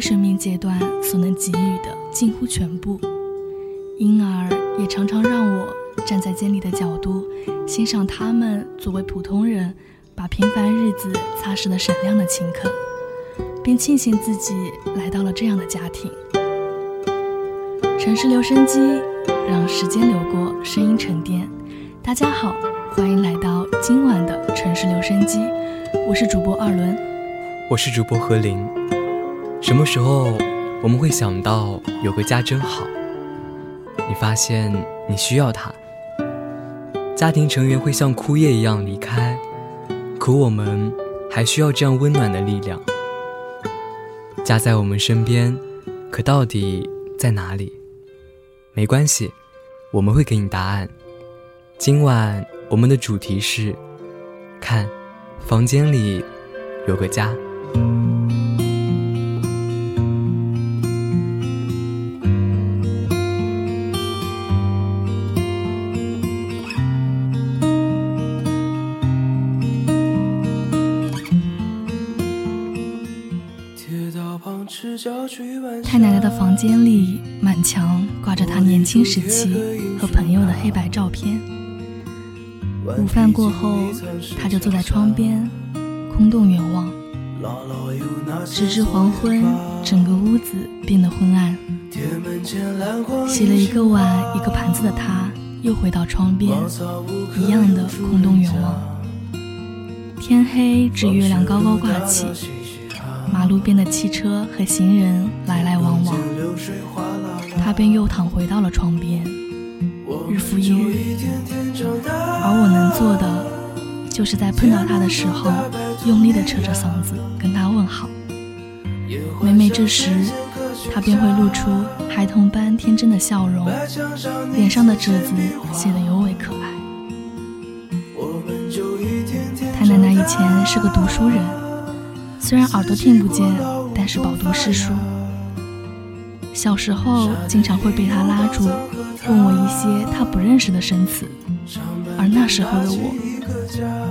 生命阶段所能给予的近乎全部，因而也常常让我站在监理的角度欣赏他们作为普通人把平凡日子擦拭得闪亮的勤恳，并庆幸自己来到了这样的家庭。城市留声机，让时间流过，声音沉淀。大家好，欢迎来到今晚的城市留声机，我是主播二轮，我是主播何林。什么时候我们会想到有个家真好？你发现你需要它，家庭成员会像枯叶一样离开，可我们还需要这样温暖的力量。家在我们身边，可到底在哪里？没关系，我们会给你答案。今晚我们的主题是：看，房间里有个家。间里，满墙挂着他年轻时期和朋友的黑白照片。午饭过后，他就坐在窗边，空洞远望。直至黄昏，整个屋子变得昏暗。洗了一个碗一个盘子的他，又回到窗边，一样的空洞远望。天黑，至月亮高高挂起。马路边的汽车和行人来来往往，他便又躺回到了窗边，日复一日。而我能做的，就是在碰到他的时候，用力地扯着嗓子跟他问好。每每这时，他便会露出孩童般天真的笑容，脸上的褶子显得尤为可爱。他奶奶以前是个读书人。虽然耳朵听不见，但是饱读诗书。小时候经常会被他拉住，问我一些他不认识的生词，而那时候的我，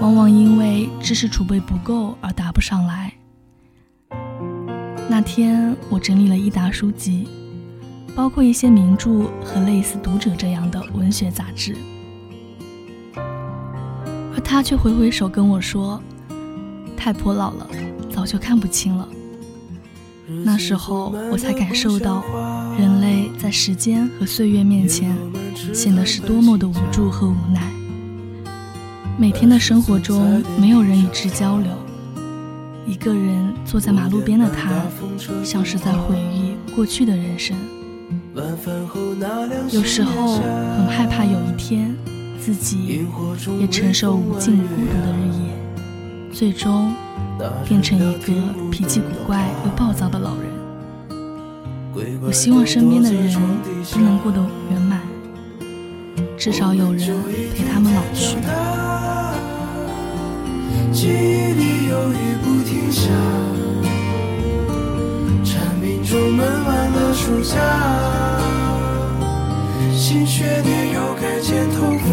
往往因为知识储备不够而答不上来。那天我整理了一沓书籍，包括一些名著和类似《读者》这样的文学杂志，而他却挥挥手跟我说：“太婆老了。”早就看不清了。那时候我才感受到，人类在时间和岁月面前，显得是多么的无助和无奈。每天的生活中，没有人与之交流。一个人坐在马路边的他，像是在回忆过去的人生。有时候很害怕有一天，自己也承受无尽孤独的日夜。最终变成一个脾气古怪又暴躁的老人。我希望身边的人都能过得圆满，至少有人陪他们老去。记忆里有雨不停下，蝉鸣中闷完了暑假，新学年又该剪头发，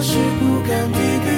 是不敢低语。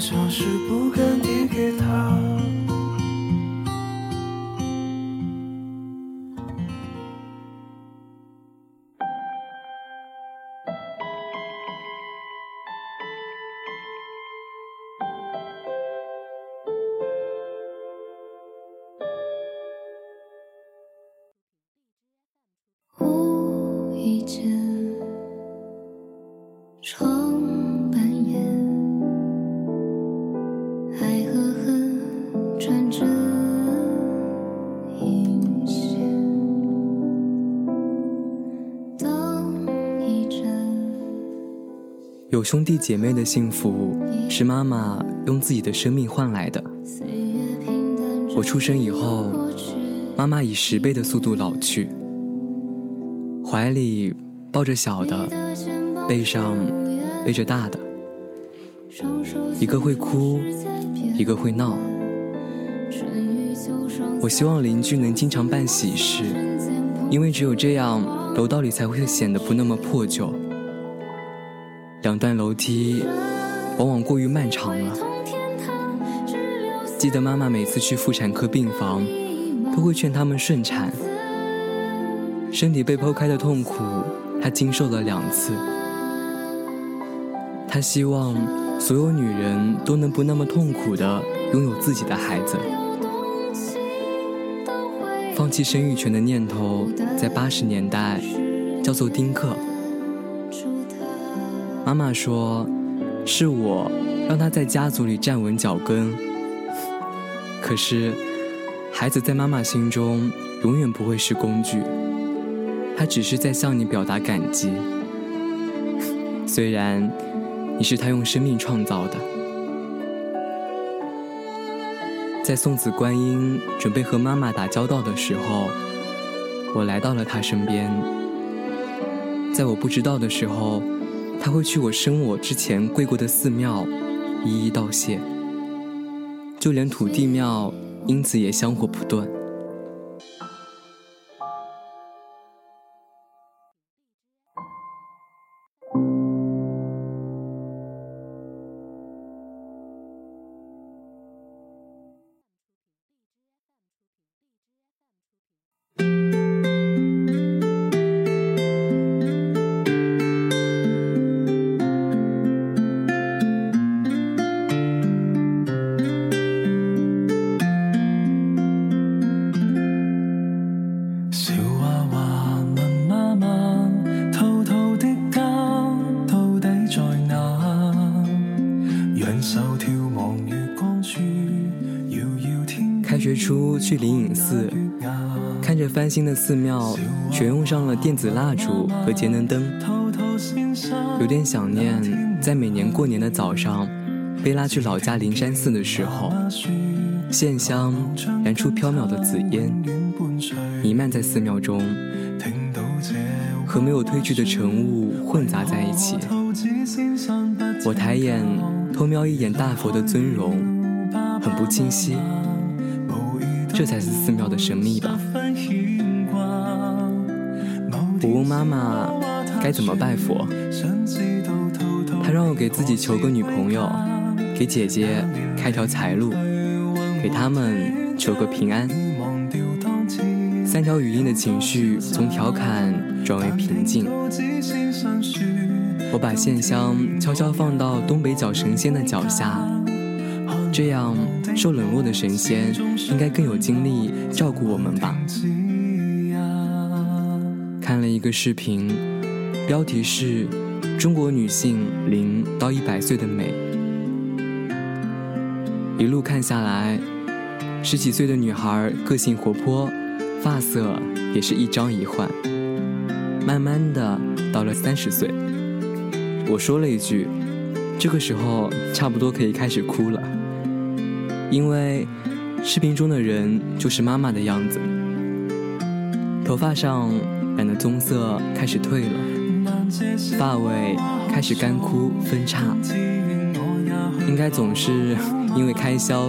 像是不敢递给他。有兄弟姐妹的幸福，是妈妈用自己的生命换来的。我出生以后，妈妈以十倍的速度老去，怀里抱着小的，背上背着大的，一个会哭，一个会闹。我希望邻居能经常办喜事，因为只有这样，楼道里才会显得不那么破旧。两段楼梯往往过于漫长了。记得妈妈每次去妇产科病房，都会劝他们顺产。身体被剖开的痛苦，她经受了两次。她希望所有女人都能不那么痛苦的拥有自己的孩子。放弃生育权的念头，在八十年代叫做丁克。妈妈说，是我让她在家族里站稳脚跟。可是，孩子在妈妈心中永远不会是工具，他只是在向你表达感激。虽然你是他用生命创造的。在送子观音准备和妈妈打交道的时候，我来到了他身边。在我不知道的时候，他会去我生我之前跪过的寺庙，一一道谢。就连土地庙因此也香火不断。开学初去灵隐寺，看着翻新的寺庙，全用上了电子蜡烛和节能灯，有点想念在每年过年的早上，被拉去老家灵山寺的时候，线香燃出飘渺的紫烟，弥漫在寺庙中，和没有褪去的晨雾混杂在一起。我抬眼偷瞄一眼大佛的尊容，很不清晰。这才是寺庙的神秘吧。我问妈妈该怎么拜佛，她让我给自己求个女朋友，给姐姐开条财路，给他们求个平安。三条语音的情绪从调侃转为平静。我把线香悄悄放到东北角神仙的脚下。这样，受冷落的神仙应该更有精力照顾我们吧。看了一个视频，标题是《中国女性零到一百岁的美》。一路看下来，十几岁的女孩个性活泼，发色也是一张一换。慢慢的，到了三十岁，我说了一句：“这个时候差不多可以开始哭了。”因为视频中的人就是妈妈的样子，头发上染的棕色开始褪了，发尾开始干枯分叉，应该总是因为开销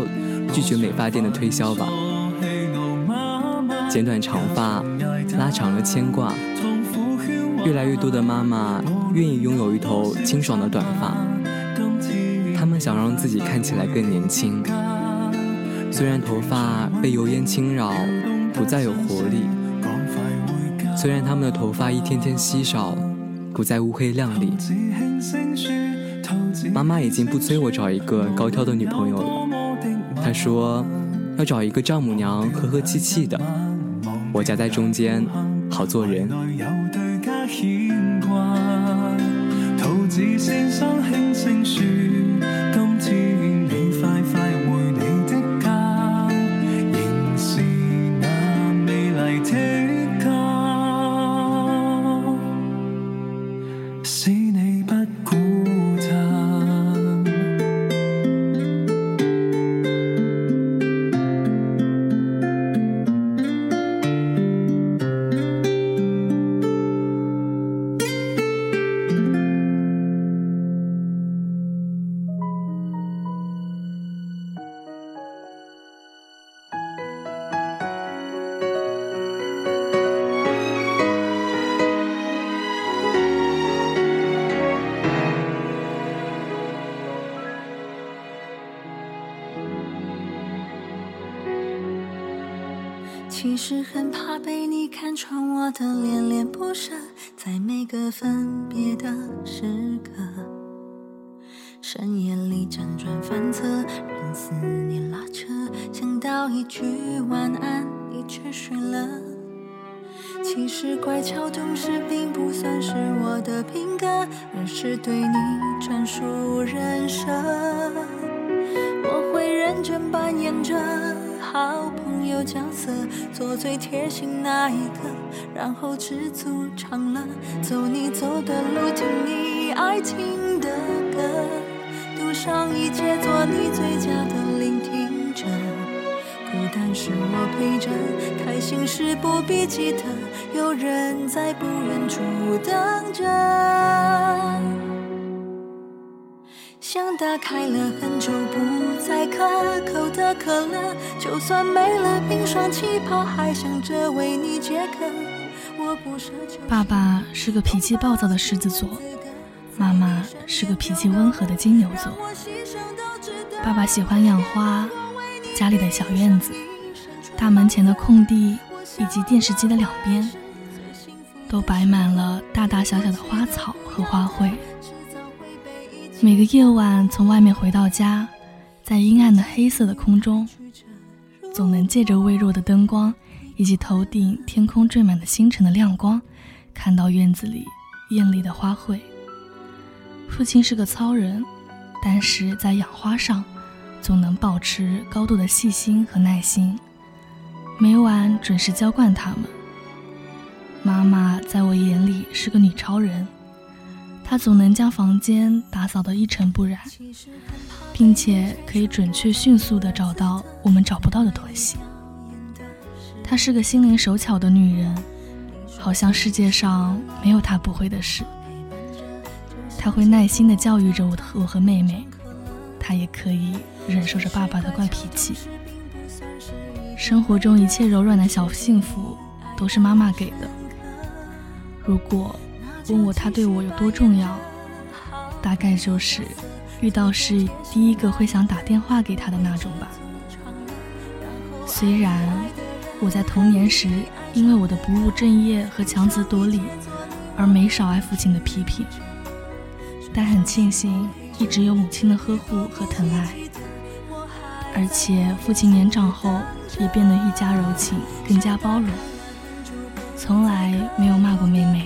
拒绝美发店的推销吧。剪短长发，拉长了牵挂，越来越多的妈妈愿意拥有一头清爽的短发，她们想让自己看起来更年轻。虽然头发被油烟侵扰，不再有活力；虽然他们的头发一天天稀少，不再乌黑亮丽。妈妈已经不催我找一个高挑的女朋友了，她说要找一个丈母娘和和气气的，我夹在中间，好做人。是很怕被你看穿我的恋恋不舍，在每个分别的时刻，深夜里辗转反侧，任思念拉扯，想到一句晚安，你却睡了。其实乖巧懂事并不算是我的品格，而是对你专属人设。我会认真扮演着。好朋有角色，做最贴心那一个，然后知足常乐，走你走的路，听你爱听的歌，赌上一切，做你最佳的聆听者。孤单时我陪着，开心时不必记得，有人在不远处等着。像打开了很久不再可口的可乐，就算没了冰霜气泡，还想着为你解渴。我不奢求。爸爸是个脾气暴躁的狮子座，妈妈是个脾气温和的金牛座。爸爸喜欢养花，家里的小院子、大门前的空地以及电视机的两边，都摆满了大大小小的花草和花卉。每个夜晚从外面回到家，在阴暗的黑色的空中，总能借着微弱的灯光以及头顶天空缀满的星辰的亮光，看到院子里艳丽的花卉。父亲是个糙人，但是在养花上，总能保持高度的细心和耐心。每晚准时浇灌它们。妈妈在我眼里是个女超人，她总能将房间打扫得一尘不染，并且可以准确迅速地找到我们找不到的东西。她是个心灵手巧的女人，好像世界上没有她不会的事。她会耐心地教育着我和我和妹妹，她也可以忍受着爸爸的怪脾气。生活中一切柔软的小幸福，都是妈妈给的。如果问我他对我有多重要，大概就是遇到事第一个会想打电话给他的那种吧。虽然我在童年时因为我的不务正业和强词夺理而没少挨父亲的批评，但很庆幸一直有母亲的呵护和疼爱，而且父亲年长后。也变得愈加柔情，更加包容，从来没有骂过妹妹，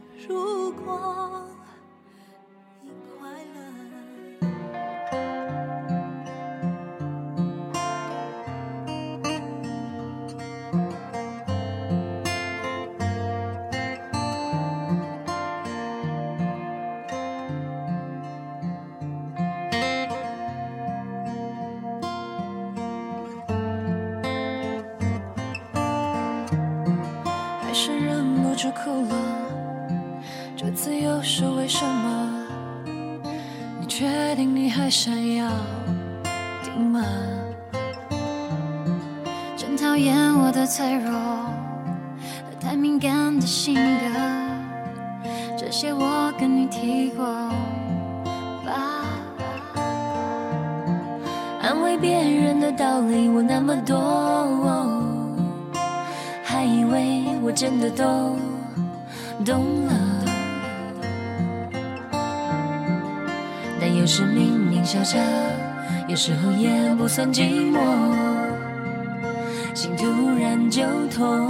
过。别人的道理我那么多，还以为我真的懂。懂了，但有时明明笑着，有时候也不算寂寞，心突然就痛。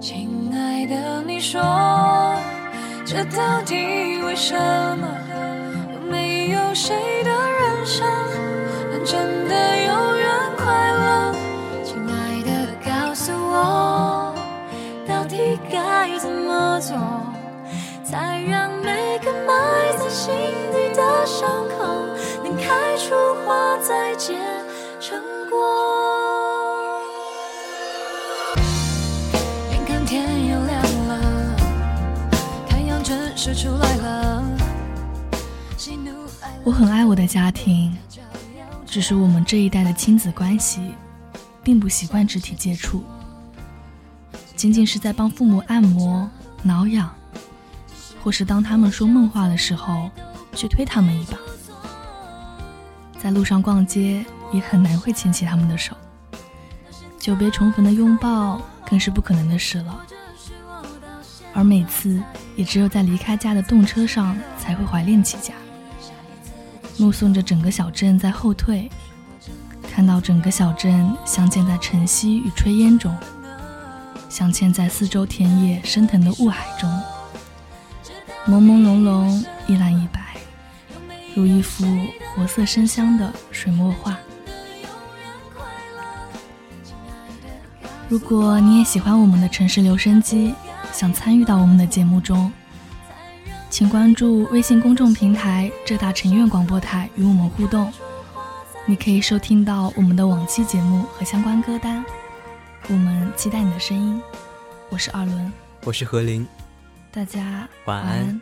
亲爱的，你说这到底为什么？有没有谁该怎么？做，才让每个埋在心底的伤口能开出花，再结成果。眼看天又亮了，太阳正式出来了。我很爱我的家庭，只是我们这一代的亲子关系，并不习惯肢体接触，仅仅是在帮父母按摩。挠痒，或是当他们说梦话的时候，去推他们一把。在路上逛街，也很难会牵起他们的手。久别重逢的拥抱，更是不可能的事了。而每次，也只有在离开家的动车上，才会怀念起家。目送着整个小镇在后退，看到整个小镇镶嵌在晨曦与炊烟中。镶嵌在四周田野升腾的雾海中，朦朦胧胧，一蓝一白，如一幅活色生香的水墨画。如果你也喜欢我们的城市留声机，想参与到我们的节目中，请关注微信公众平台浙大城院广播台与我们互动，你可以收听到我们的往期节目和相关歌单。我们期待你的声音，我是二轮，我是何林，大家晚安。